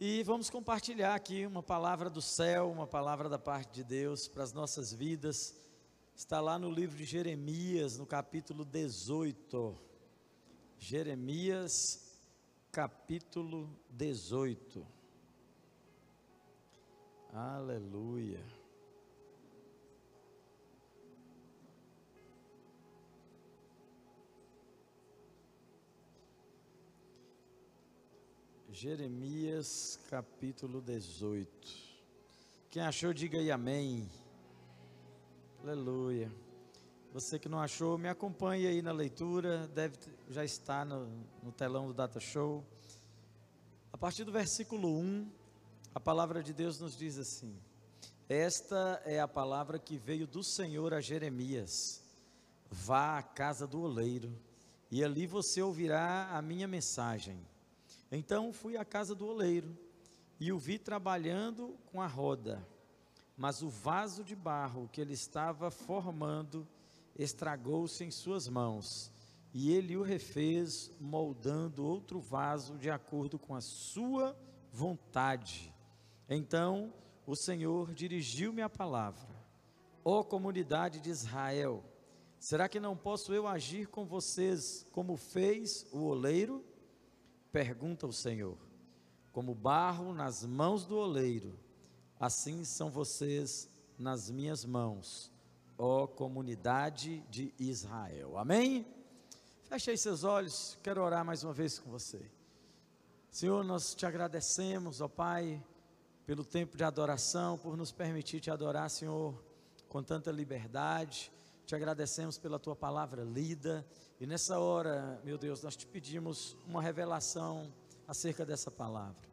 E vamos compartilhar aqui uma palavra do céu, uma palavra da parte de Deus para as nossas vidas. Está lá no livro de Jeremias, no capítulo 18. Jeremias, capítulo 18. Aleluia. Jeremias capítulo 18. Quem achou, diga aí amém. Aleluia. Você que não achou, me acompanhe aí na leitura, deve já estar no, no telão do Data Show. A partir do versículo 1, a palavra de Deus nos diz assim: Esta é a palavra que veio do Senhor a Jeremias. Vá à casa do oleiro, e ali você ouvirá a minha mensagem. Então fui à casa do oleiro e o vi trabalhando com a roda, mas o vaso de barro que ele estava formando estragou-se em suas mãos, e ele o refez, moldando outro vaso de acordo com a sua vontade. Então o Senhor dirigiu-me a palavra: Ó oh, comunidade de Israel, será que não posso eu agir com vocês como fez o oleiro? Pergunta o Senhor: Como barro nas mãos do oleiro, assim são vocês nas minhas mãos, ó comunidade de Israel. Amém? Feche aí seus olhos, quero orar mais uma vez com você. Senhor, nós te agradecemos, ó Pai, pelo tempo de adoração, por nos permitir te adorar, Senhor, com tanta liberdade. Te agradecemos pela tua palavra lida e nessa hora, meu Deus, nós te pedimos uma revelação acerca dessa palavra.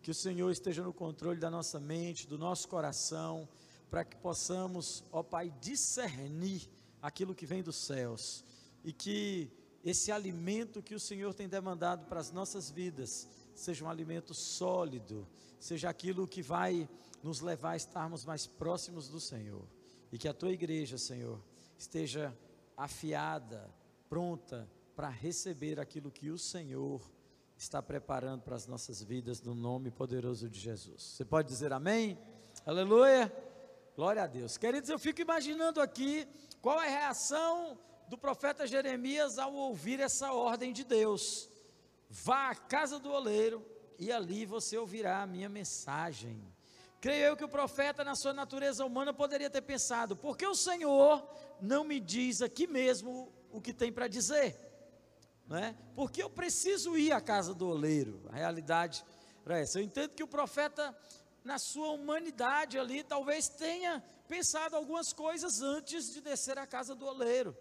Que o Senhor esteja no controle da nossa mente, do nosso coração, para que possamos, ó Pai, discernir aquilo que vem dos céus e que esse alimento que o Senhor tem demandado para as nossas vidas seja um alimento sólido, seja aquilo que vai nos levar a estarmos mais próximos do Senhor. E que a tua igreja, Senhor, esteja afiada, pronta para receber aquilo que o Senhor está preparando para as nossas vidas no nome poderoso de Jesus. Você pode dizer amém? Aleluia! Glória a Deus. Queridos, eu fico imaginando aqui qual é a reação do profeta Jeremias ao ouvir essa ordem de Deus. Vá à casa do oleiro e ali você ouvirá a minha mensagem. Creio eu que o profeta, na sua natureza humana, poderia ter pensado: por que o Senhor não me diz aqui mesmo o que tem para dizer, não é? Porque eu preciso ir à casa do oleiro. A realidade é essa. Eu entendo que o profeta, na sua humanidade ali, talvez tenha pensado algumas coisas antes de descer à casa do oleiro.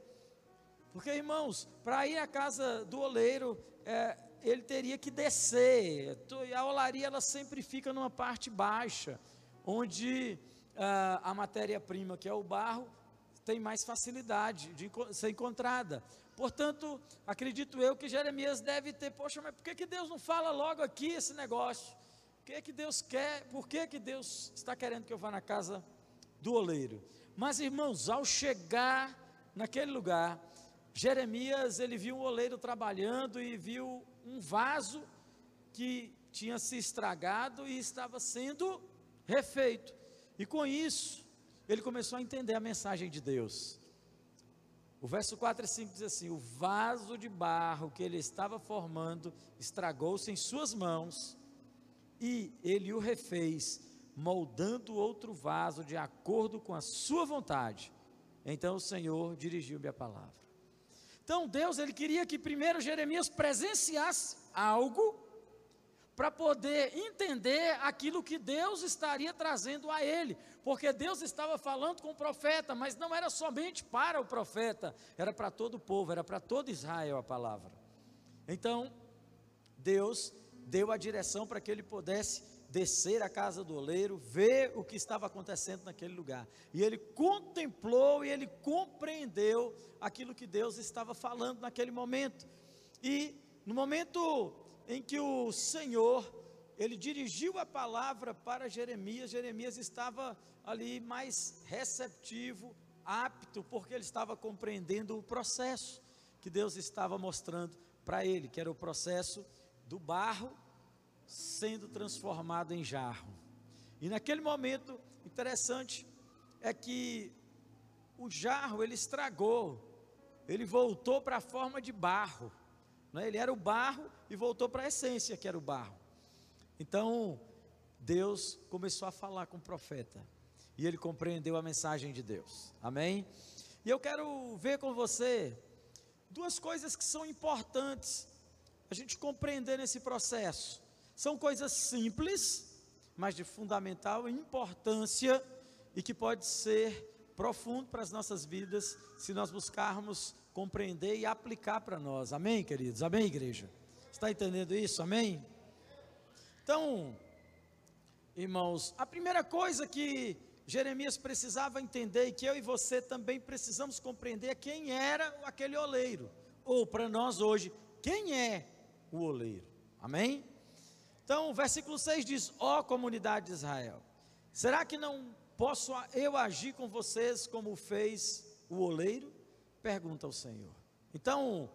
Porque, irmãos, para ir à casa do oleiro, é, ele teria que descer. A olaria ela sempre fica numa parte baixa, onde ah, a matéria-prima, que é o barro, tem mais facilidade de ser encontrada. Portanto, acredito eu que Jeremias deve ter, poxa, mas por que, que Deus não fala logo aqui esse negócio? O que que Deus quer? Por que, que Deus está querendo que eu vá na casa do oleiro? Mas, irmãos, ao chegar naquele lugar, Jeremias, ele viu um oleiro trabalhando e viu um vaso que tinha se estragado e estava sendo refeito. E com isso, ele começou a entender a mensagem de Deus. O verso 4 e 5 diz assim: O vaso de barro que ele estava formando estragou-se em suas mãos, e ele o refez, moldando outro vaso de acordo com a sua vontade. Então o Senhor dirigiu-me a palavra. Então Deus, ele queria que primeiro Jeremias presenciasse algo para poder entender aquilo que Deus estaria trazendo a ele, porque Deus estava falando com o profeta, mas não era somente para o profeta, era para todo o povo, era para todo Israel a palavra. Então, Deus deu a direção para que ele pudesse descer à casa do oleiro, ver o que estava acontecendo naquele lugar. E ele contemplou e ele compreendeu aquilo que Deus estava falando naquele momento. E no momento em que o Senhor, ele dirigiu a palavra para Jeremias, Jeremias estava ali mais receptivo, apto, porque ele estava compreendendo o processo que Deus estava mostrando para ele, que era o processo do barro sendo transformado em jarro. E naquele momento, interessante é que o jarro ele estragou, ele voltou para a forma de barro. Né? Ele era o barro e voltou para a essência que era o barro. Então, Deus começou a falar com o profeta e ele compreendeu a mensagem de Deus. Amém? E eu quero ver com você duas coisas que são importantes a gente compreender nesse processo. São coisas simples, mas de fundamental importância e que pode ser profundo para as nossas vidas se nós buscarmos compreender e aplicar para nós. Amém, queridos? Amém, igreja? Está entendendo isso? Amém? Então, irmãos, a primeira coisa que Jeremias precisava entender e que eu e você também precisamos compreender é quem era aquele oleiro, ou para nós hoje, quem é o oleiro. Amém? Então, o versículo 6 diz: Ó oh, comunidade de Israel, será que não posso eu agir com vocês como fez o oleiro? Pergunta ao Senhor. Então,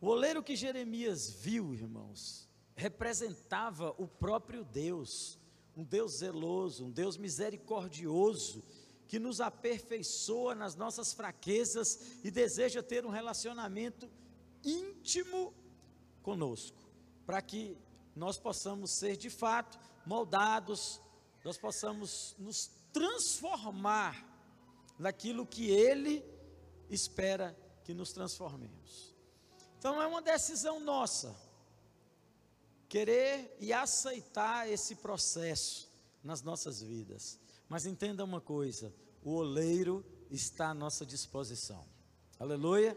o oleiro que Jeremias viu, irmãos, representava o próprio Deus, um Deus zeloso, um Deus misericordioso, que nos aperfeiçoa nas nossas fraquezas e deseja ter um relacionamento íntimo conosco, para que nós possamos ser de fato moldados, nós possamos nos transformar naquilo que Ele espera que nos transformemos. Então é uma decisão nossa querer e aceitar esse processo nas nossas vidas. Mas entenda uma coisa: o oleiro está à nossa disposição. Aleluia.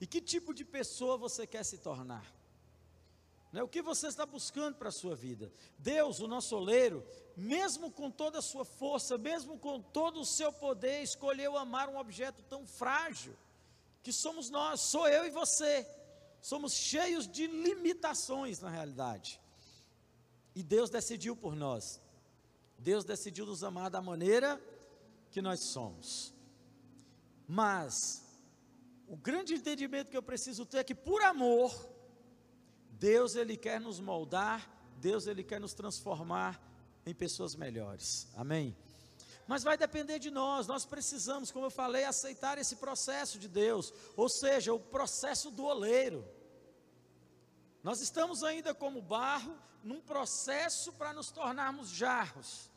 E que tipo de pessoa você quer se tornar? Né? O que você está buscando para a sua vida? Deus, o nosso oleiro, mesmo com toda a sua força, mesmo com todo o seu poder, escolheu amar um objeto tão frágil, que somos nós, sou eu e você somos cheios de limitações na realidade. E Deus decidiu por nós. Deus decidiu nos amar da maneira que nós somos. Mas o grande entendimento que eu preciso ter é que por amor Deus ele quer nos moldar, Deus ele quer nos transformar em pessoas melhores. Amém. Mas vai depender de nós, nós precisamos, como eu falei, aceitar esse processo de Deus, ou seja, o processo do oleiro. Nós estamos ainda como barro, num processo para nos tornarmos jarros.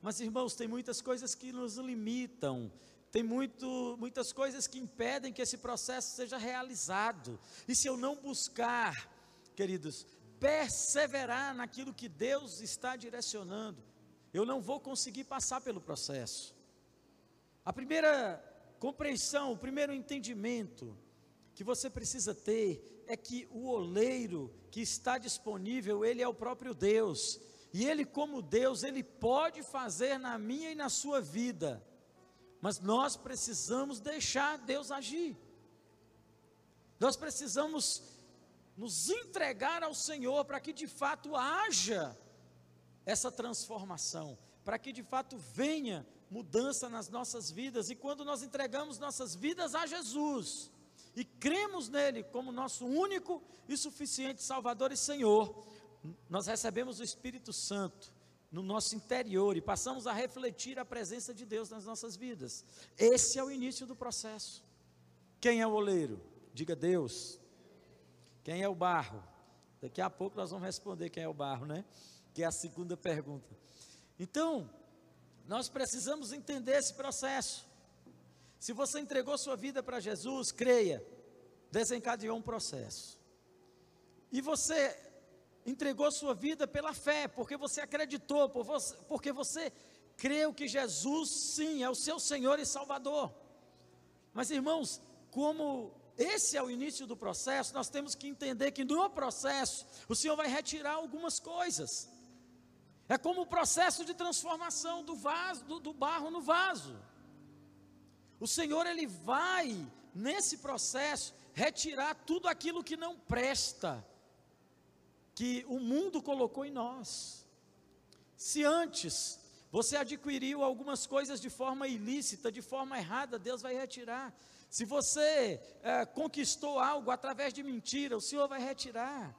Mas, irmãos, tem muitas coisas que nos limitam, tem muito, muitas coisas que impedem que esse processo seja realizado. E se eu não buscar, queridos, perseverar naquilo que Deus está direcionando, eu não vou conseguir passar pelo processo. A primeira compreensão, o primeiro entendimento que você precisa ter é que o oleiro que está disponível, ele é o próprio Deus. E ele, como Deus, ele pode fazer na minha e na sua vida. Mas nós precisamos deixar Deus agir. Nós precisamos nos entregar ao Senhor para que de fato haja essa transformação, para que de fato venha mudança nas nossas vidas. E quando nós entregamos nossas vidas a Jesus e cremos nele como nosso único e suficiente Salvador e Senhor, nós recebemos o Espírito Santo no nosso interior e passamos a refletir a presença de Deus nas nossas vidas. Esse é o início do processo. Quem é o oleiro? Diga Deus. Quem é o barro? Daqui a pouco nós vamos responder quem é o barro, né? Que é a segunda pergunta. Então, nós precisamos entender esse processo. Se você entregou sua vida para Jesus, creia, desencadeou um processo. E você entregou sua vida pela fé, porque você acreditou, porque você creu que Jesus, sim, é o seu Senhor e Salvador. Mas irmãos, como esse é o início do processo, nós temos que entender que no processo o Senhor vai retirar algumas coisas. É como o processo de transformação do vaso, do, do barro no vaso. O Senhor ele vai nesse processo retirar tudo aquilo que não presta que o mundo colocou em nós. Se antes você adquiriu algumas coisas de forma ilícita, de forma errada, Deus vai retirar. Se você é, conquistou algo através de mentira, o Senhor vai retirar.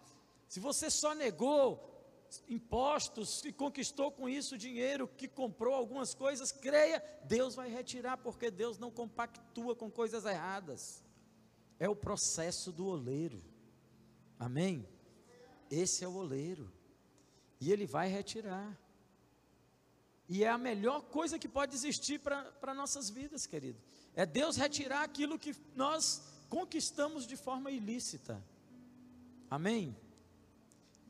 Se você só negou impostos e conquistou com isso dinheiro, que comprou algumas coisas, creia, Deus vai retirar, porque Deus não compactua com coisas erradas. É o processo do oleiro. Amém? Esse é o oleiro. E ele vai retirar. E é a melhor coisa que pode existir para nossas vidas, querido. É Deus retirar aquilo que nós conquistamos de forma ilícita. Amém?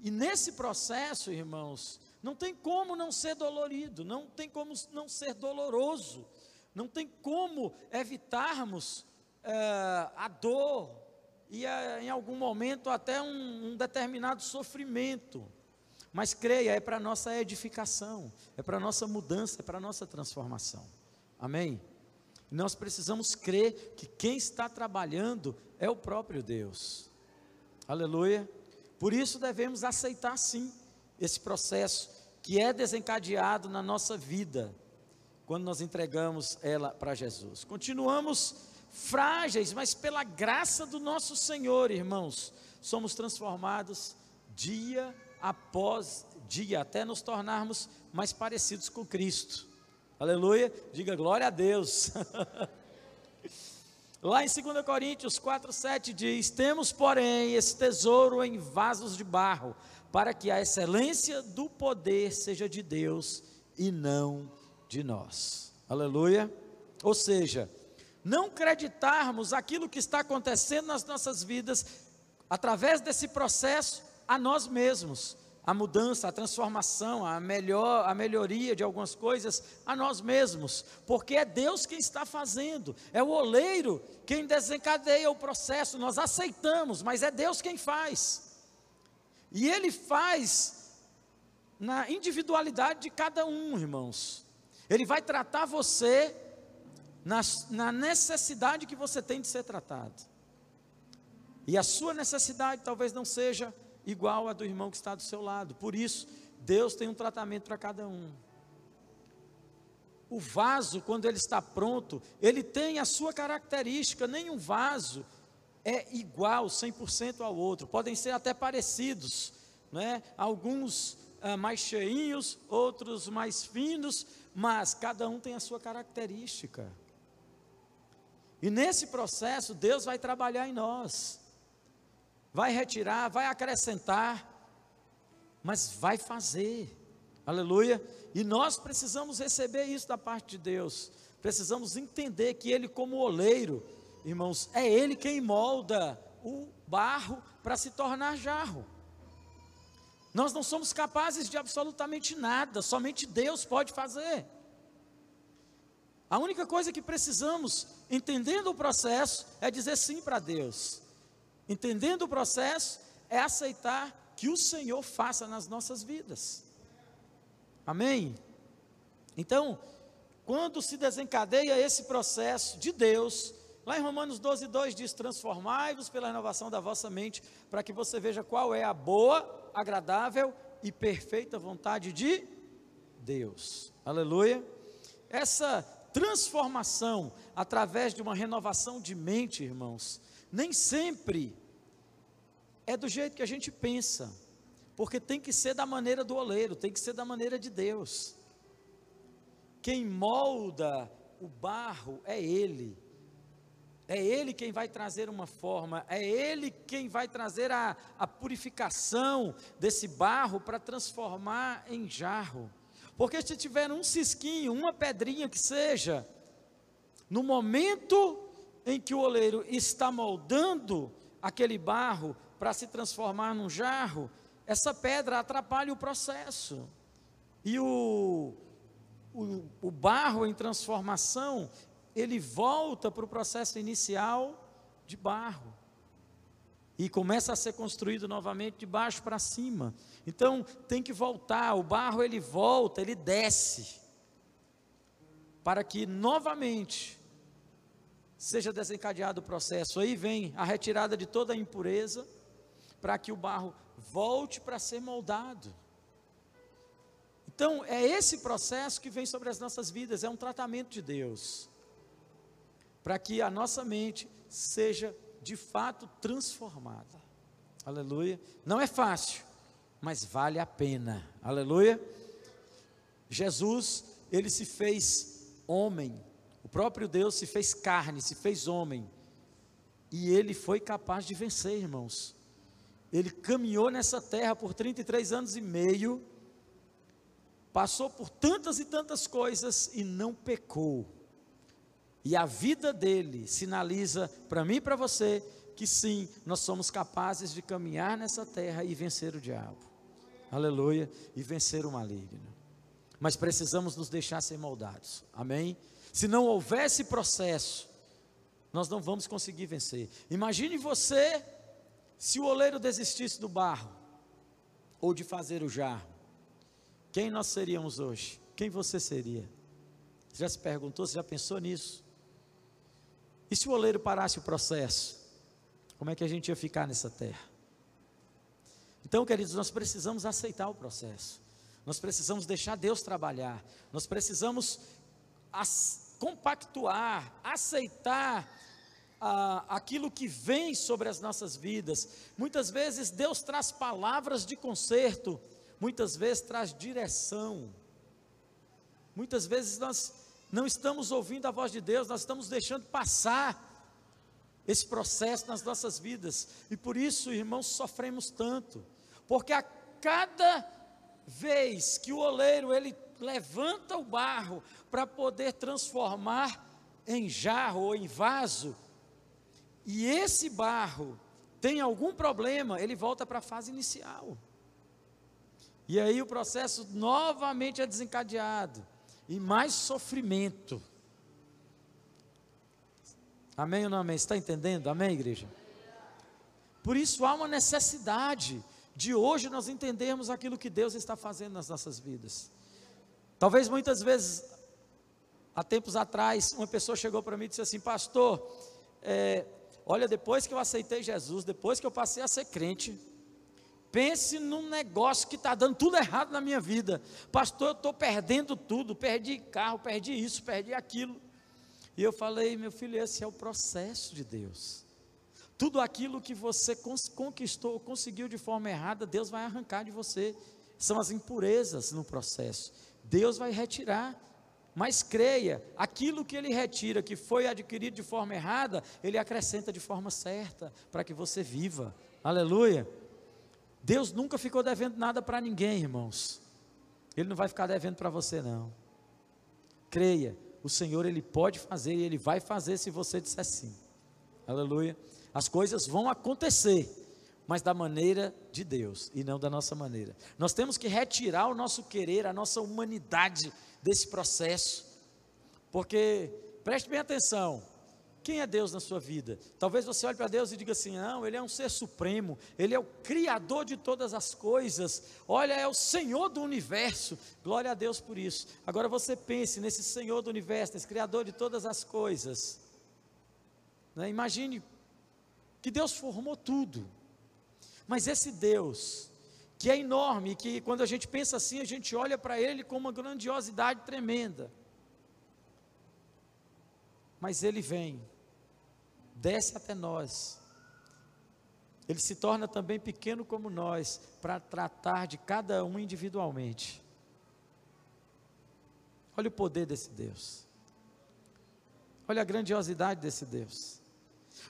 E nesse processo, irmãos, não tem como não ser dolorido, não tem como não ser doloroso, não tem como evitarmos é, a dor e é, em algum momento até um, um determinado sofrimento. Mas creia, é para nossa edificação, é para nossa mudança, é para nossa transformação. Amém? Nós precisamos crer que quem está trabalhando é o próprio Deus. Aleluia. Por isso devemos aceitar sim esse processo que é desencadeado na nossa vida quando nós entregamos ela para Jesus. Continuamos frágeis, mas pela graça do nosso Senhor, irmãos, somos transformados dia após dia, até nos tornarmos mais parecidos com Cristo. Aleluia, diga glória a Deus. Lá em 2 Coríntios 4, 7 diz: Temos, porém, esse tesouro em vasos de barro, para que a excelência do poder seja de Deus e não de nós. Aleluia. Ou seja, não acreditarmos aquilo que está acontecendo nas nossas vidas, através desse processo, a nós mesmos, a mudança, a transformação, a melhor, a melhoria de algumas coisas a nós mesmos, porque é Deus quem está fazendo, é o oleiro quem desencadeia o processo, nós aceitamos, mas é Deus quem faz. E ele faz na individualidade de cada um, irmãos. Ele vai tratar você na, na necessidade que você tem de ser tratado. E a sua necessidade talvez não seja igual a do irmão que está do seu lado. Por isso, Deus tem um tratamento para cada um. O vaso, quando ele está pronto, ele tem a sua característica, nenhum vaso é igual 100% ao outro, podem ser até parecidos, né? alguns ah, mais cheinhos, outros mais finos, mas cada um tem a sua característica. E nesse processo, Deus vai trabalhar em nós vai retirar, vai acrescentar, mas vai fazer. Aleluia. E nós precisamos receber isso da parte de Deus. Precisamos entender que Ele, como oleiro, irmãos, é Ele quem molda o barro para se tornar jarro. Nós não somos capazes de absolutamente nada, somente Deus pode fazer. A única coisa que precisamos, entendendo o processo, é dizer sim para Deus. Entendendo o processo, é aceitar que o Senhor faça nas nossas vidas. Amém? Então, quando se desencadeia esse processo de Deus, lá em Romanos 12, 2 diz: Transformai-vos pela renovação da vossa mente, para que você veja qual é a boa, agradável e perfeita vontade de Deus. Aleluia. Essa transformação através de uma renovação de mente, irmãos, nem sempre é do jeito que a gente pensa, porque tem que ser da maneira do oleiro, tem que ser da maneira de Deus. Quem molda o barro é Ele. É Ele quem vai trazer uma forma, é Ele quem vai trazer a, a purificação desse barro para transformar em jarro. Porque se tiver um cisquinho, uma pedrinha que seja, no momento em que o oleiro está moldando aquele barro para se transformar num jarro, essa pedra atrapalha o processo. E o, o, o barro em transformação, ele volta para o processo inicial de barro. E começa a ser construído novamente de baixo para cima. Então tem que voltar, o barro ele volta, ele desce. Para que novamente seja desencadeado o processo. Aí vem a retirada de toda a impureza, para que o barro volte para ser moldado. Então, é esse processo que vem sobre as nossas vidas, é um tratamento de Deus, para que a nossa mente seja de fato transformada. Aleluia. Não é fácil, mas vale a pena. Aleluia. Jesus, ele se fez homem. O próprio Deus se fez carne, se fez homem. E ele foi capaz de vencer, irmãos. Ele caminhou nessa terra por 33 anos e meio, passou por tantas e tantas coisas e não pecou. E a vida dele sinaliza para mim e para você que sim, nós somos capazes de caminhar nessa terra e vencer o diabo. Aleluia, e vencer o maligno. Mas precisamos nos deixar ser moldados. Amém? Se não houvesse processo, nós não vamos conseguir vencer. Imagine você se o oleiro desistisse do barro ou de fazer o jarro. Quem nós seríamos hoje? Quem você seria? Você já se perguntou, você já pensou nisso? E se o oleiro parasse o processo? Como é que a gente ia ficar nessa terra? Então, queridos, nós precisamos aceitar o processo. Nós precisamos deixar Deus trabalhar. Nós precisamos compactuar, aceitar ah, aquilo que vem sobre as nossas vidas. Muitas vezes Deus traz palavras de conserto, muitas vezes traz direção. Muitas vezes nós não estamos ouvindo a voz de Deus, nós estamos deixando passar esse processo nas nossas vidas. E por isso, irmãos, sofremos tanto. Porque a cada vez que o oleiro ele levanta o barro para poder transformar em jarro ou em vaso, e esse barro tem algum problema, ele volta para a fase inicial. E aí o processo novamente é desencadeado, e mais sofrimento. Amém ou não amém? Está entendendo? Amém, igreja? Por isso há uma necessidade de hoje nós entendermos aquilo que Deus está fazendo nas nossas vidas. Talvez muitas vezes, há tempos atrás, uma pessoa chegou para mim e disse assim: Pastor, é, olha, depois que eu aceitei Jesus, depois que eu passei a ser crente, pense num negócio que está dando tudo errado na minha vida. Pastor, eu estou perdendo tudo, perdi carro, perdi isso, perdi aquilo. E eu falei, meu filho, esse é o processo de Deus. Tudo aquilo que você conquistou, conseguiu de forma errada, Deus vai arrancar de você. São as impurezas no processo. Deus vai retirar. Mas creia, aquilo que ele retira, que foi adquirido de forma errada, ele acrescenta de forma certa, para que você viva. Aleluia. Deus nunca ficou devendo nada para ninguém, irmãos. Ele não vai ficar devendo para você, não. Creia, o Senhor ele pode fazer e ele vai fazer se você disser sim. Aleluia. As coisas vão acontecer, mas da maneira de Deus e não da nossa maneira. Nós temos que retirar o nosso querer, a nossa humanidade desse processo. Porque preste bem atenção, quem é Deus na sua vida? Talvez você olhe para Deus e diga assim: não, Ele é um ser supremo, Ele é o Criador de todas as coisas, olha, é o Senhor do universo, glória a Deus por isso. Agora você pense nesse Senhor do universo, nesse Criador de todas as coisas. Né? Imagine que Deus formou tudo, mas esse Deus, que é enorme, que quando a gente pensa assim, a gente olha para Ele com uma grandiosidade tremenda mas ele vem, desce até nós. Ele se torna também pequeno como nós, para tratar de cada um individualmente. Olha o poder desse Deus. Olha a grandiosidade desse Deus.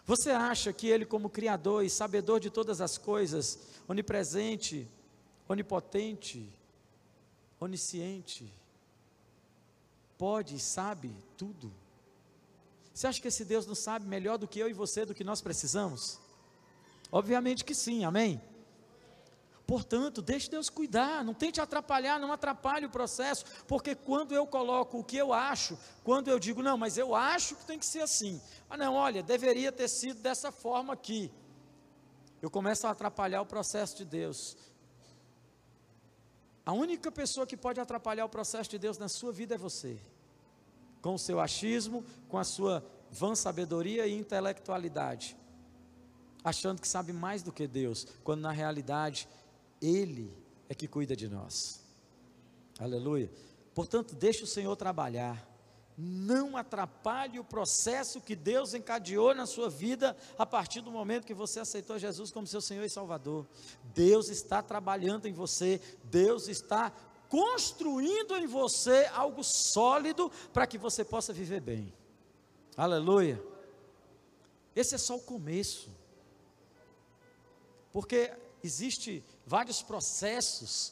Você acha que Ele, como Criador e sabedor de todas as coisas, onipresente, onipotente, onisciente, pode e sabe tudo? Você acha que esse Deus não sabe melhor do que eu e você do que nós precisamos? Obviamente que sim, amém? Portanto, deixe Deus cuidar, não tente atrapalhar, não atrapalhe o processo, porque quando eu coloco o que eu acho, quando eu digo, não, mas eu acho que tem que ser assim, ah, não, olha, deveria ter sido dessa forma aqui, eu começo a atrapalhar o processo de Deus. A única pessoa que pode atrapalhar o processo de Deus na sua vida é você com o seu achismo, com a sua vã sabedoria e intelectualidade, achando que sabe mais do que Deus, quando na realidade Ele é que cuida de nós. Aleluia. Portanto, deixe o Senhor trabalhar. não atrapalhe o processo que Deus encadeou na sua vida a partir do momento que você aceitou Jesus como seu Senhor e Salvador. Deus está trabalhando em você, Deus está construindo em você algo sólido para que você possa viver bem. Aleluia. Esse é só o começo. Porque existe vários processos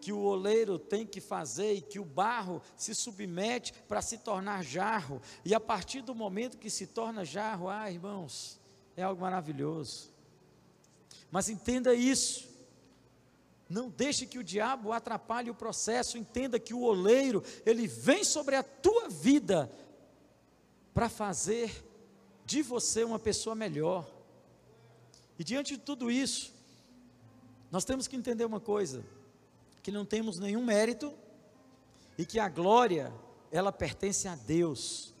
que o oleiro tem que fazer e que o barro se submete para se tornar jarro. E a partir do momento que se torna jarro, ah, irmãos, é algo maravilhoso. Mas entenda isso. Não deixe que o diabo atrapalhe o processo. Entenda que o oleiro, ele vem sobre a tua vida para fazer de você uma pessoa melhor. E diante de tudo isso, nós temos que entender uma coisa: que não temos nenhum mérito e que a glória, ela pertence a Deus.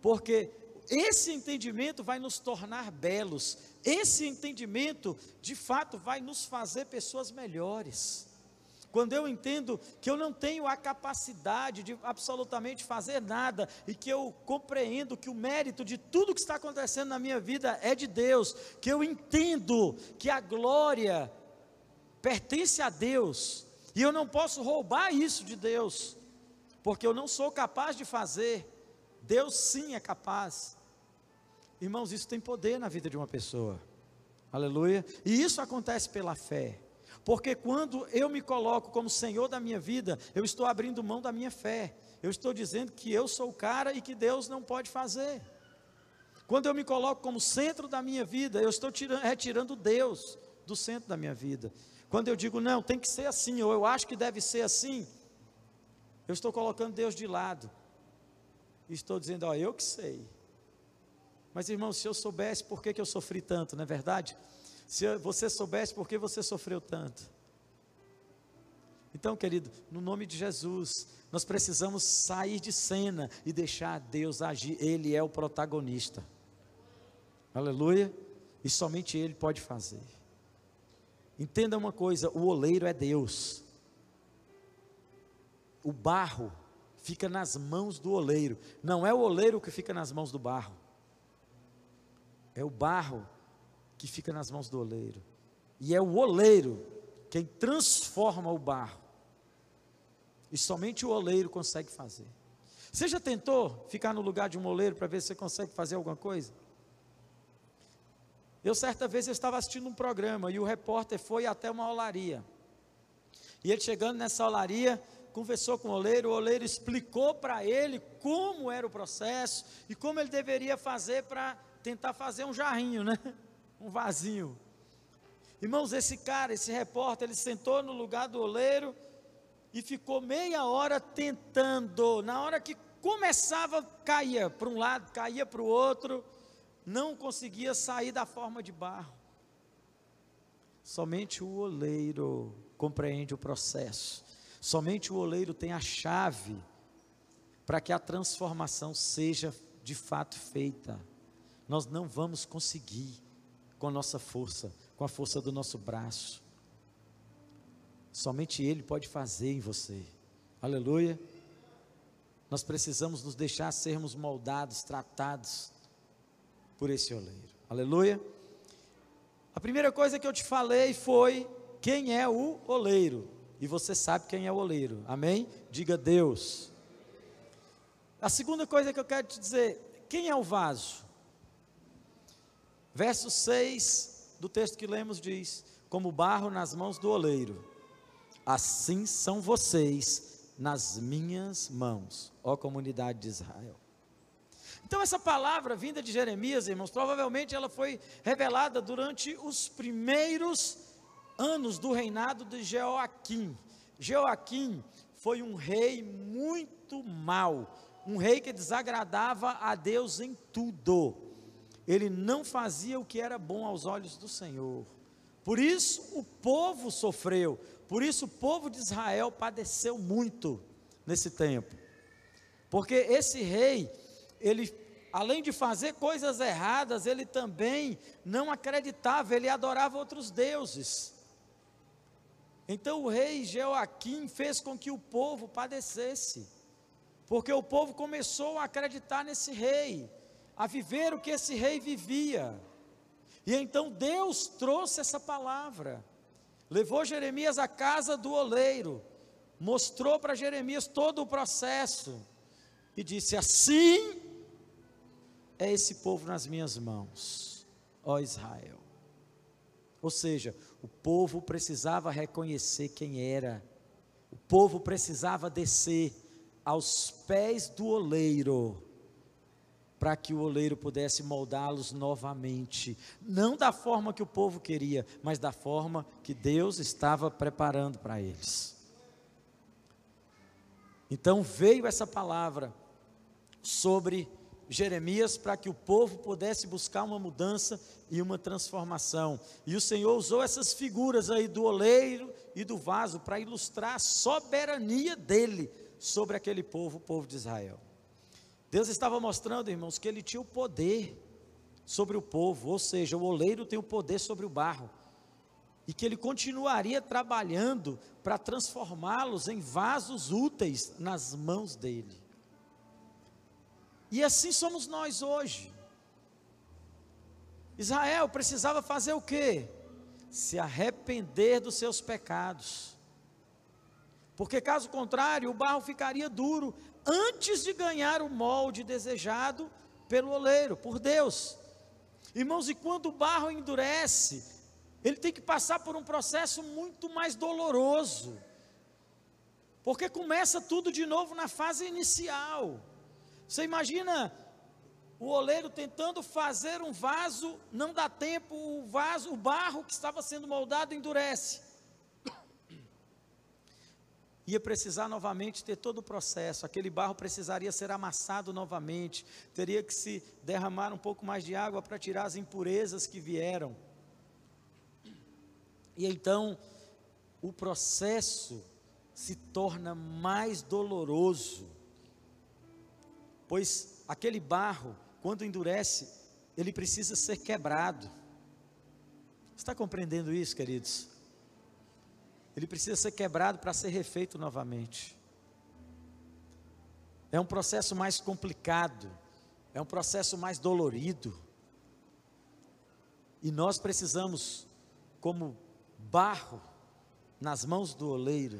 Porque esse entendimento vai nos tornar belos, esse entendimento, de fato, vai nos fazer pessoas melhores. Quando eu entendo que eu não tenho a capacidade de absolutamente fazer nada e que eu compreendo que o mérito de tudo que está acontecendo na minha vida é de Deus, que eu entendo que a glória pertence a Deus, e eu não posso roubar isso de Deus, porque eu não sou capaz de fazer, Deus sim é capaz. Irmãos, isso tem poder na vida de uma pessoa, aleluia, e isso acontece pela fé, porque quando eu me coloco como Senhor da minha vida, eu estou abrindo mão da minha fé, eu estou dizendo que eu sou o cara e que Deus não pode fazer. Quando eu me coloco como centro da minha vida, eu estou tirando, retirando Deus do centro da minha vida. Quando eu digo, não, tem que ser assim, ou eu acho que deve ser assim, eu estou colocando Deus de lado. E estou dizendo, ó, eu que sei. Mas irmão, se eu soubesse por que, que eu sofri tanto, não é verdade? Se você soubesse por que você sofreu tanto. Então, querido, no nome de Jesus, nós precisamos sair de cena e deixar Deus agir. Ele é o protagonista. Aleluia. E somente Ele pode fazer. Entenda uma coisa: o oleiro é Deus. O barro fica nas mãos do oleiro. Não é o oleiro que fica nas mãos do barro. É o barro que fica nas mãos do oleiro. E é o oleiro quem transforma o barro. E somente o oleiro consegue fazer. Você já tentou ficar no lugar de um oleiro para ver se você consegue fazer alguma coisa? Eu certa vez eu estava assistindo um programa e o repórter foi até uma olaria. E ele chegando nessa olaria, conversou com o oleiro, o oleiro explicou para ele como era o processo e como ele deveria fazer para tentar fazer um jarrinho, né? Um vasinho. Irmãos, esse cara, esse repórter, ele sentou no lugar do oleiro e ficou meia hora tentando. Na hora que começava, caía para um lado, caía para o outro não conseguia sair da forma de barro. Somente o oleiro compreende o processo. Somente o oleiro tem a chave para que a transformação seja de fato feita. Nós não vamos conseguir com a nossa força, com a força do nosso braço. Somente Ele pode fazer em você. Aleluia. Nós precisamos nos deixar sermos moldados, tratados por esse oleiro. Aleluia. A primeira coisa que eu te falei foi quem é o oleiro. E você sabe quem é o oleiro. Amém? Diga Deus. A segunda coisa que eu quero te dizer, quem é o vaso? Verso 6 do texto que lemos diz: Como barro nas mãos do oleiro, assim são vocês nas minhas mãos, ó comunidade de Israel. Então, essa palavra vinda de Jeremias, irmãos, provavelmente ela foi revelada durante os primeiros anos do reinado de Jeoaquim. Jeoaquim foi um rei muito mau, um rei que desagradava a Deus em tudo. Ele não fazia o que era bom aos olhos do Senhor. Por isso o povo sofreu, por isso o povo de Israel padeceu muito nesse tempo. Porque esse rei, ele, além de fazer coisas erradas, ele também não acreditava, ele adorava outros deuses. Então o rei Joaquim fez com que o povo padecesse. porque o povo começou a acreditar nesse rei, a viver o que esse rei vivia. E então Deus trouxe essa palavra, levou Jeremias à casa do oleiro, mostrou para Jeremias todo o processo e disse: Assim é esse povo nas minhas mãos, ó Israel. Ou seja, o povo precisava reconhecer quem era, o povo precisava descer aos pés do oleiro, para que o oleiro pudesse moldá-los novamente, não da forma que o povo queria, mas da forma que Deus estava preparando para eles. Então veio essa palavra sobre Jeremias para que o povo pudesse buscar uma mudança e uma transformação. E o Senhor usou essas figuras aí do oleiro e do vaso para ilustrar a soberania dele sobre aquele povo, o povo de Israel. Deus estava mostrando, irmãos, que ele tinha o poder sobre o povo, ou seja, o oleiro tem o poder sobre o barro, e que ele continuaria trabalhando para transformá-los em vasos úteis nas mãos dele. E assim somos nós hoje. Israel precisava fazer o quê? Se arrepender dos seus pecados. Porque caso contrário, o barro ficaria duro antes de ganhar o molde desejado pelo oleiro, por Deus. Irmãos, e quando o barro endurece, ele tem que passar por um processo muito mais doloroso. Porque começa tudo de novo na fase inicial. Você imagina o oleiro tentando fazer um vaso, não dá tempo, o vaso, o barro que estava sendo moldado endurece. Ia precisar novamente ter todo o processo, aquele barro precisaria ser amassado novamente, teria que se derramar um pouco mais de água para tirar as impurezas que vieram. E então, o processo se torna mais doloroso pois aquele barro, quando endurece, ele precisa ser quebrado. Está compreendendo isso, queridos? Ele precisa ser quebrado para ser refeito novamente. É um processo mais complicado, é um processo mais dolorido. E nós precisamos, como barro nas mãos do oleiro,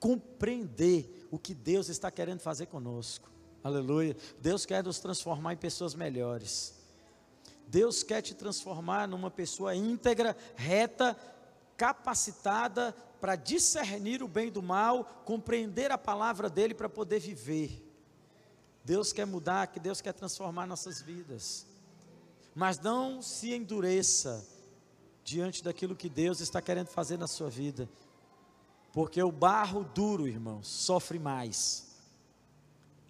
compreender o que Deus está querendo fazer conosco. Aleluia. Deus quer nos transformar em pessoas melhores. Deus quer te transformar numa pessoa íntegra, reta, capacitada para discernir o bem do mal, compreender a palavra dele para poder viver. Deus quer mudar, que Deus quer transformar nossas vidas. Mas não se endureça diante daquilo que Deus está querendo fazer na sua vida. Porque o barro duro, irmãos, sofre mais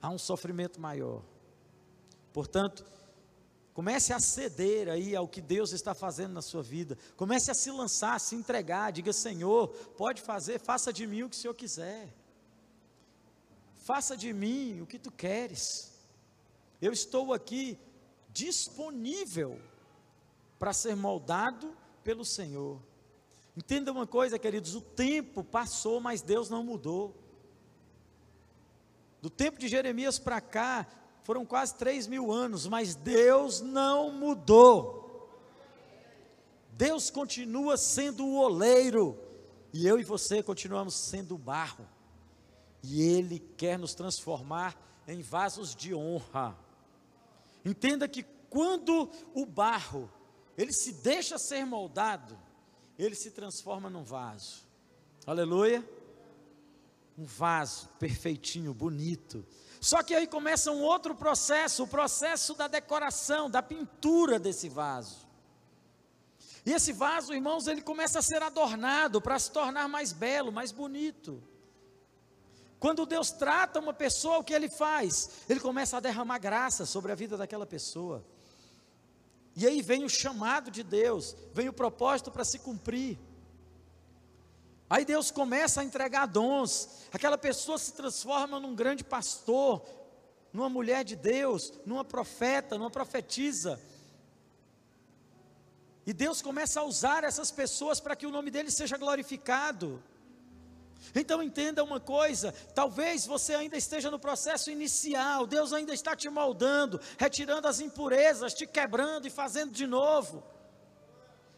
há um sofrimento maior. Portanto, comece a ceder aí ao que Deus está fazendo na sua vida. Comece a se lançar, a se entregar. Diga: Senhor, pode fazer, faça de mim o que o Senhor quiser. Faça de mim o que tu queres. Eu estou aqui disponível para ser moldado pelo Senhor. Entenda uma coisa, queridos: o tempo passou, mas Deus não mudou. Do tempo de Jeremias para cá, foram quase três mil anos, mas Deus não mudou. Deus continua sendo o oleiro, e eu e você continuamos sendo o barro. E Ele quer nos transformar em vasos de honra. Entenda que quando o barro, ele se deixa ser moldado, ele se transforma num vaso. Aleluia um vaso perfeitinho, bonito. Só que aí começa um outro processo, o processo da decoração, da pintura desse vaso. E esse vaso, irmãos, ele começa a ser adornado para se tornar mais belo, mais bonito. Quando Deus trata uma pessoa, o que ele faz? Ele começa a derramar graça sobre a vida daquela pessoa. E aí vem o chamado de Deus, vem o propósito para se cumprir. Aí Deus começa a entregar dons, aquela pessoa se transforma num grande pastor, numa mulher de Deus, numa profeta, numa profetisa. E Deus começa a usar essas pessoas para que o nome dele seja glorificado. Então entenda uma coisa: talvez você ainda esteja no processo inicial, Deus ainda está te moldando, retirando as impurezas, te quebrando e fazendo de novo.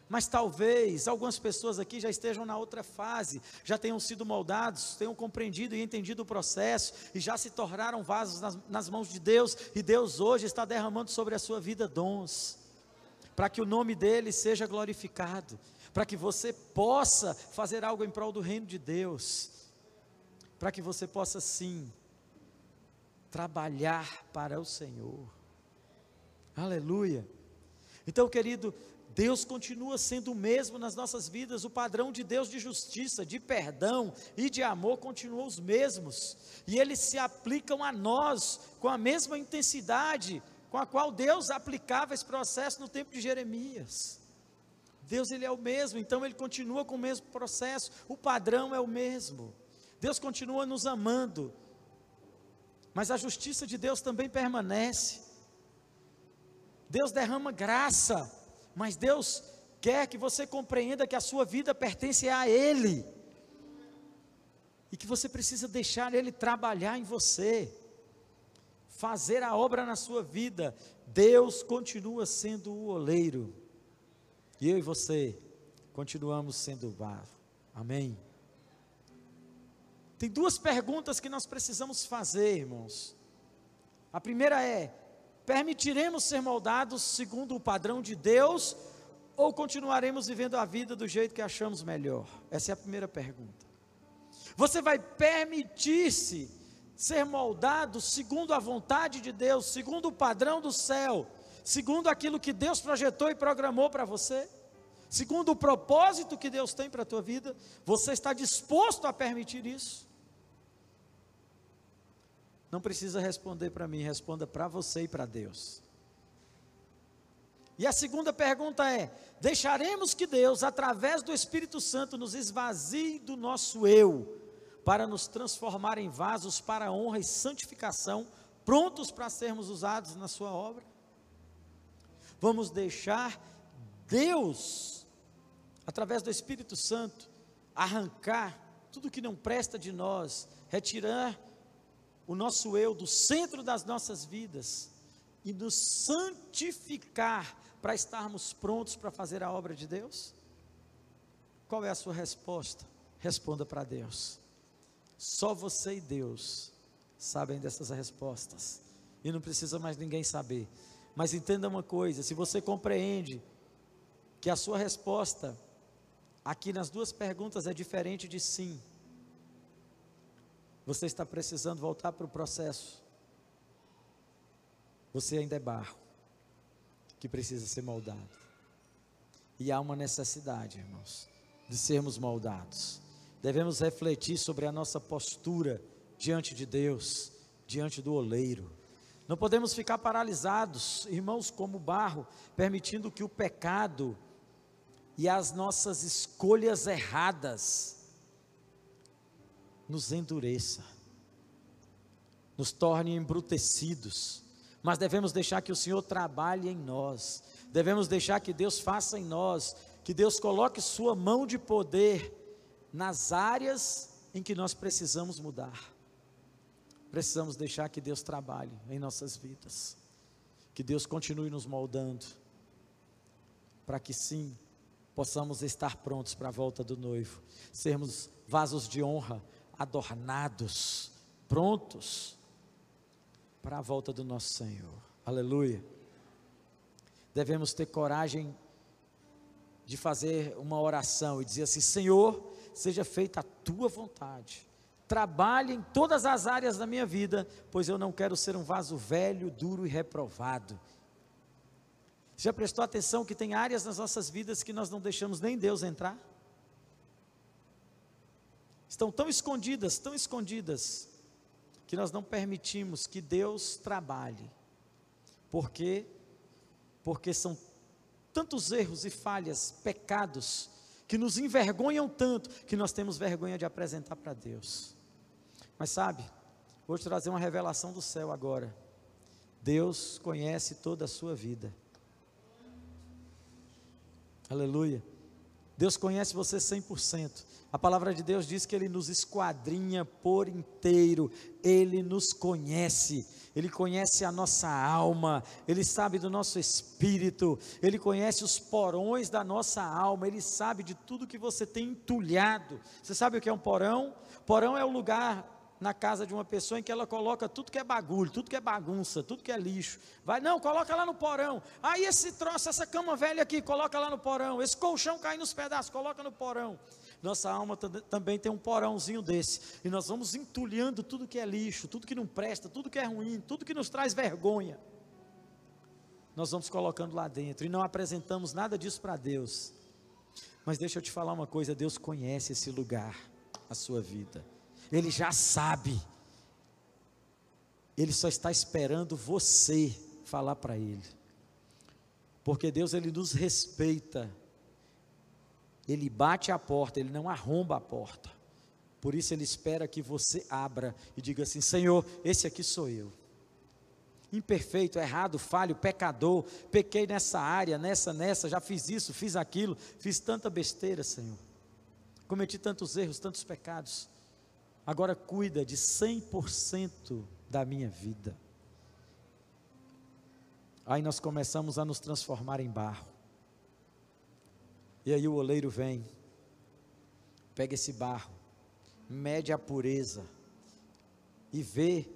Mas talvez algumas pessoas aqui já estejam na outra fase, já tenham sido moldados, tenham compreendido e entendido o processo e já se tornaram vasos nas, nas mãos de Deus, e Deus hoje está derramando sobre a sua vida dons, para que o nome dele seja glorificado para que você possa fazer algo em prol do reino de Deus, para que você possa sim trabalhar para o Senhor. Aleluia. Então, querido, Deus continua sendo o mesmo nas nossas vidas, o padrão de Deus de justiça, de perdão e de amor continua os mesmos, e eles se aplicam a nós com a mesma intensidade com a qual Deus aplicava esse processo no tempo de Jeremias. Deus ele é o mesmo, então ele continua com o mesmo processo, o padrão é o mesmo. Deus continua nos amando. Mas a justiça de Deus também permanece. Deus derrama graça, mas Deus quer que você compreenda que a sua vida pertence a ele. E que você precisa deixar ele trabalhar em você. Fazer a obra na sua vida. Deus continua sendo o oleiro e eu e você continuamos sendo barro. Amém? Tem duas perguntas que nós precisamos fazer, irmãos. A primeira é: permitiremos ser moldados segundo o padrão de Deus ou continuaremos vivendo a vida do jeito que achamos melhor? Essa é a primeira pergunta. Você vai permitir-se ser moldado segundo a vontade de Deus, segundo o padrão do céu, segundo aquilo que Deus projetou e programou para você, segundo o propósito que Deus tem para a tua vida, você está disposto a permitir isso? Não precisa responder para mim, responda para você e para Deus. E a segunda pergunta é: deixaremos que Deus, através do Espírito Santo, nos esvazie do nosso eu, para nos transformar em vasos para honra e santificação, prontos para sermos usados na Sua obra? Vamos deixar Deus, através do Espírito Santo, arrancar tudo que não presta de nós, retirar o nosso eu do centro das nossas vidas e nos santificar para estarmos prontos para fazer a obra de Deus? Qual é a sua resposta? Responda para Deus. Só você e Deus sabem dessas respostas. E não precisa mais ninguém saber. Mas entenda uma coisa: se você compreende que a sua resposta aqui nas duas perguntas é diferente de sim, você está precisando voltar para o processo. Você ainda é barro que precisa ser moldado. E há uma necessidade, irmãos, de sermos moldados. Devemos refletir sobre a nossa postura diante de Deus, diante do oleiro. Não podemos ficar paralisados, irmãos, como barro, permitindo que o pecado e as nossas escolhas erradas nos endureça, nos torne embrutecidos. Mas devemos deixar que o Senhor trabalhe em nós, devemos deixar que Deus faça em nós, que Deus coloque Sua mão de poder nas áreas em que nós precisamos mudar. Precisamos deixar que Deus trabalhe em nossas vidas. Que Deus continue nos moldando. Para que sim, possamos estar prontos para a volta do noivo. Sermos vasos de honra, adornados, prontos para a volta do nosso Senhor. Aleluia. Devemos ter coragem de fazer uma oração e dizer assim: Senhor, seja feita a tua vontade trabalhe em todas as áreas da minha vida, pois eu não quero ser um vaso velho, duro e reprovado. Já prestou atenção que tem áreas nas nossas vidas que nós não deixamos nem Deus entrar? Estão tão escondidas, tão escondidas, que nós não permitimos que Deus trabalhe. Por quê? Porque são tantos erros e falhas, pecados, que nos envergonham tanto, que nós temos vergonha de apresentar para Deus. Mas sabe, vou te trazer uma revelação do céu agora. Deus conhece toda a sua vida. Aleluia. Deus conhece você 100%. A palavra de Deus diz que Ele nos esquadrinha por inteiro, Ele nos conhece, Ele conhece a nossa alma, Ele sabe do nosso espírito, Ele conhece os porões da nossa alma, Ele sabe de tudo que você tem entulhado. Você sabe o que é um porão? Porão é o lugar na casa de uma pessoa em que ela coloca tudo que é bagulho, tudo que é bagunça, tudo que é lixo. Vai, não, coloca lá no porão. Aí esse troço, essa cama velha aqui, coloca lá no porão. Esse colchão cai nos pedaços, coloca no porão. Nossa alma também tem um porãozinho desse. E nós vamos entulhando tudo que é lixo, tudo que não presta, tudo que é ruim, tudo que nos traz vergonha. Nós vamos colocando lá dentro e não apresentamos nada disso para Deus. Mas deixa eu te falar uma coisa: Deus conhece esse lugar, a sua vida. Ele já sabe. Ele só está esperando você falar para Ele. Porque Deus, Ele nos respeita ele bate a porta, ele não arromba a porta. Por isso ele espera que você abra e diga assim: Senhor, esse aqui sou eu. Imperfeito, errado, falho, pecador, pequei nessa área, nessa, nessa, já fiz isso, fiz aquilo, fiz tanta besteira, Senhor. Cometi tantos erros, tantos pecados. Agora cuida de 100% da minha vida. Aí nós começamos a nos transformar em barro. E aí o oleiro vem, pega esse barro, mede a pureza e vê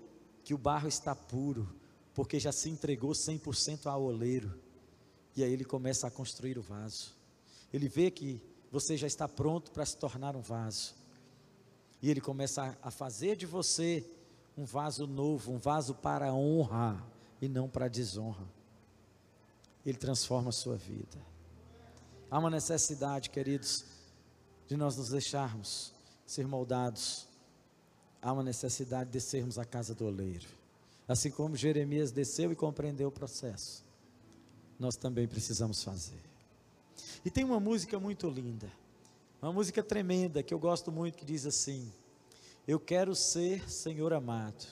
que o barro está puro, porque já se entregou 100% ao oleiro. E aí ele começa a construir o vaso. Ele vê que você já está pronto para se tornar um vaso. E ele começa a fazer de você um vaso novo, um vaso para honra e não para desonra. Ele transforma a sua vida. Há uma necessidade, queridos, de nós nos deixarmos ser moldados. Há uma necessidade de descermos à casa do oleiro. Assim como Jeremias desceu e compreendeu o processo, nós também precisamos fazer. E tem uma música muito linda, uma música tremenda que eu gosto muito, que diz assim: Eu quero ser, Senhor amado,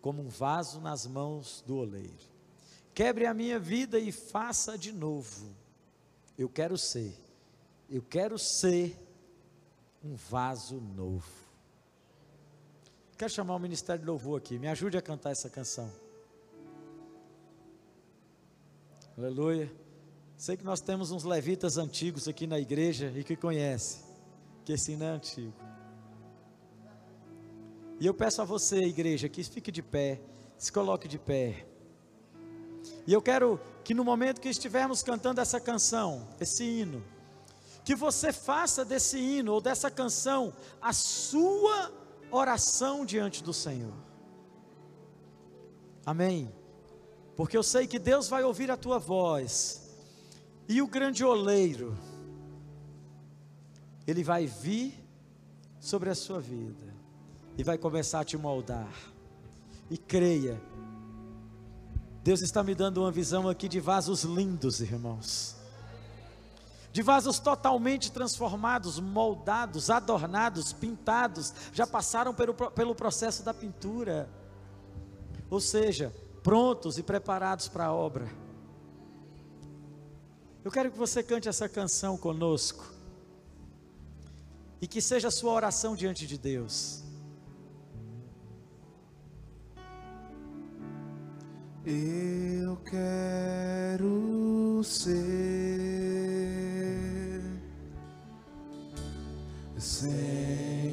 como um vaso nas mãos do oleiro. Quebre a minha vida e faça de novo eu quero ser, eu quero ser um vaso novo. Quero chamar o Ministério de Louvor aqui, me ajude a cantar essa canção. Aleluia. Sei que nós temos uns levitas antigos aqui na igreja e que conhece, que esse não é antigo. E eu peço a você, igreja, que fique de pé, se coloque de pé. E eu quero que no momento que estivermos cantando essa canção, esse hino, que você faça desse hino ou dessa canção a sua oração diante do Senhor. Amém. Porque eu sei que Deus vai ouvir a tua voz. E o grande oleiro, ele vai vir sobre a sua vida e vai começar a te moldar. E creia Deus está me dando uma visão aqui de vasos lindos, irmãos. De vasos totalmente transformados, moldados, adornados, pintados, já passaram pelo, pelo processo da pintura. Ou seja, prontos e preparados para a obra. Eu quero que você cante essa canção conosco. E que seja a sua oração diante de Deus. Eu quero ser. Senhor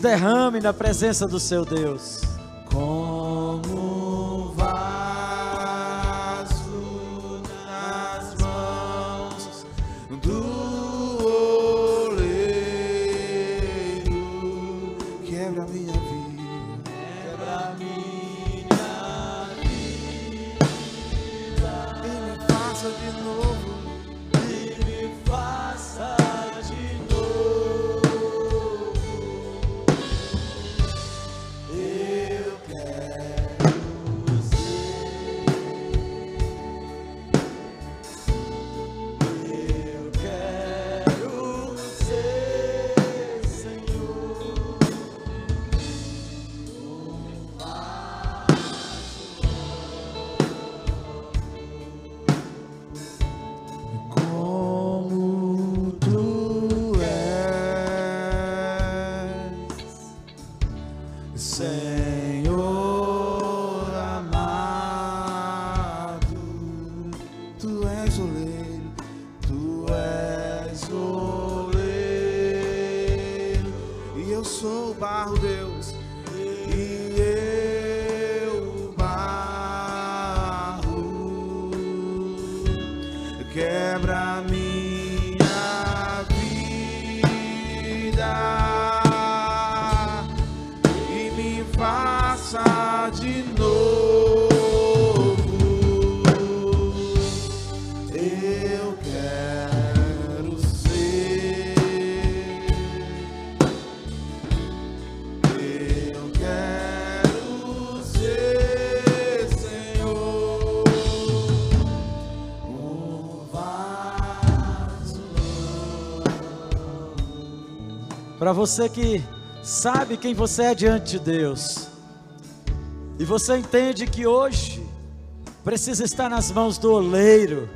derrame na presença do seu Deus. Como Para você que sabe quem você é diante de Deus, e você entende que hoje precisa estar nas mãos do oleiro,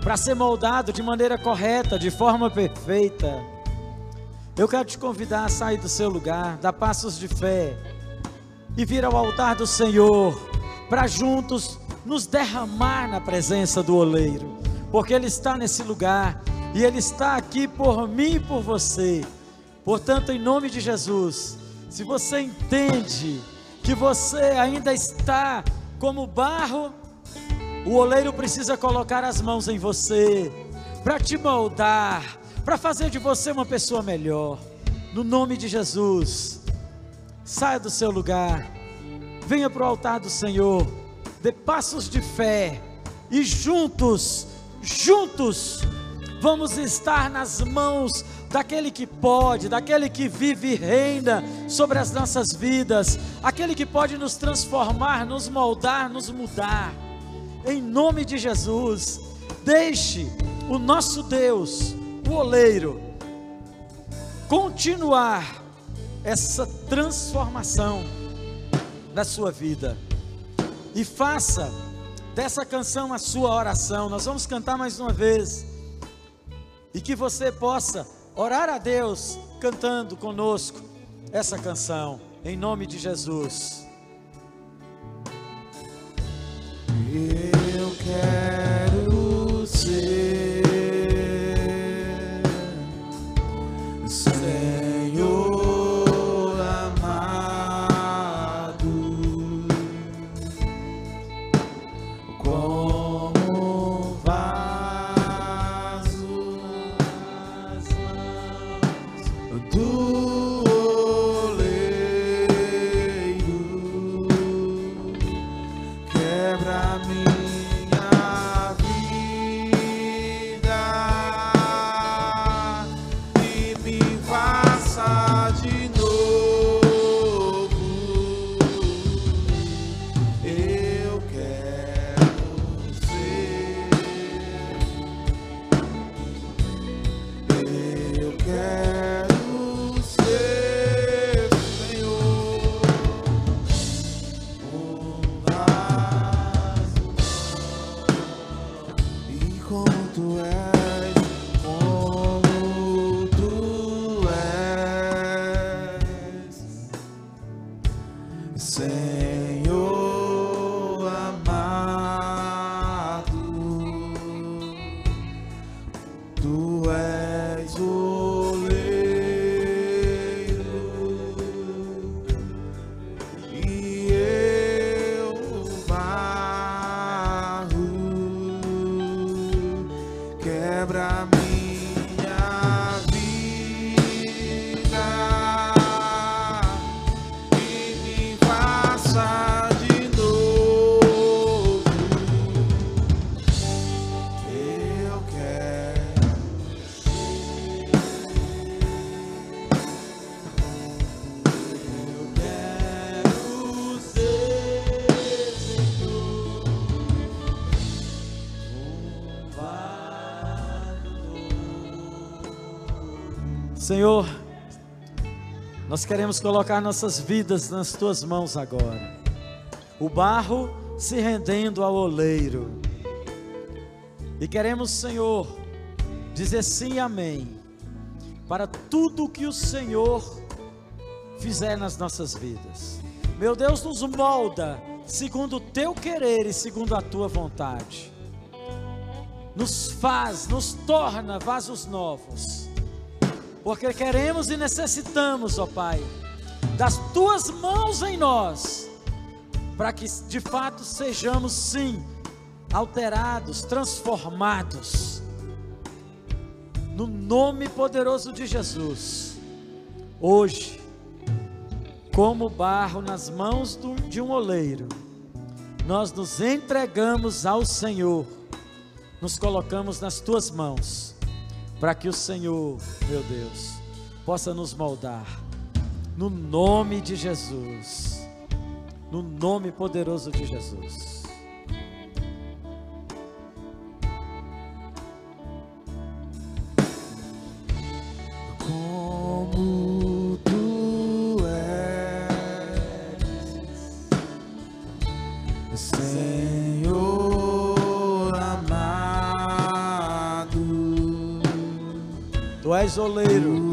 para ser moldado de maneira correta, de forma perfeita. Eu quero te convidar a sair do seu lugar, dar passos de fé e vir ao altar do Senhor, para juntos nos derramar na presença do oleiro, porque Ele está nesse lugar e Ele está aqui por mim e por você. Portanto, em nome de Jesus, se você entende que você ainda está como barro, o oleiro precisa colocar as mãos em você para te moldar, para fazer de você uma pessoa melhor. No nome de Jesus, saia do seu lugar, venha para o altar do Senhor, dê passos de fé e juntos, juntos, vamos estar nas mãos daquele que pode, daquele que vive e reina sobre as nossas vidas, aquele que pode nos transformar, nos moldar, nos mudar. Em nome de Jesus, deixe o nosso Deus, o oleiro, continuar essa transformação na sua vida. E faça dessa canção a sua oração. Nós vamos cantar mais uma vez. E que você possa orar a Deus cantando conosco essa canção, em nome de Jesus. Eu quero Senhor, nós queremos colocar nossas vidas nas tuas mãos agora. O barro se rendendo ao oleiro. E queremos, Senhor, dizer sim e amém para tudo que o Senhor fizer nas nossas vidas. Meu Deus, nos molda segundo o teu querer e segundo a tua vontade. Nos faz, nos torna vasos novos. Porque queremos e necessitamos, ó Pai, das tuas mãos em nós, para que de fato sejamos sim alterados, transformados. No nome poderoso de Jesus. Hoje como barro nas mãos de um oleiro, nós nos entregamos ao Senhor, nos colocamos nas tuas mãos, para que o Senhor, meu Deus, possa nos moldar, no nome de Jesus, no nome poderoso de Jesus. És oleiro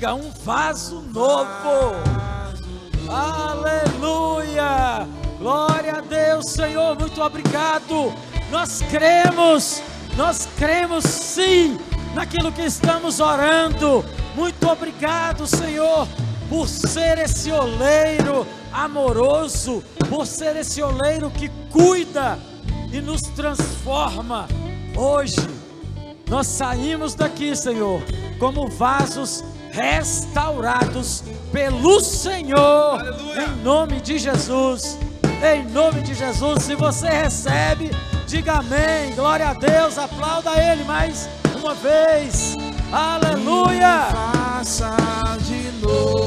Diga um vaso novo. Aleluia! Glória a Deus, Senhor, muito obrigado. Nós cremos, nós cremos sim naquilo que estamos orando. Muito obrigado, Senhor, por ser esse oleiro amoroso, por ser esse oleiro que cuida e nos transforma. Hoje, nós saímos daqui, Senhor, como vasos restaurados pelo Senhor, em nome de Jesus. Em nome de Jesus, se você recebe, diga amém. Glória a Deus, aplauda Ele mais uma vez. Aleluia! Faça de novo.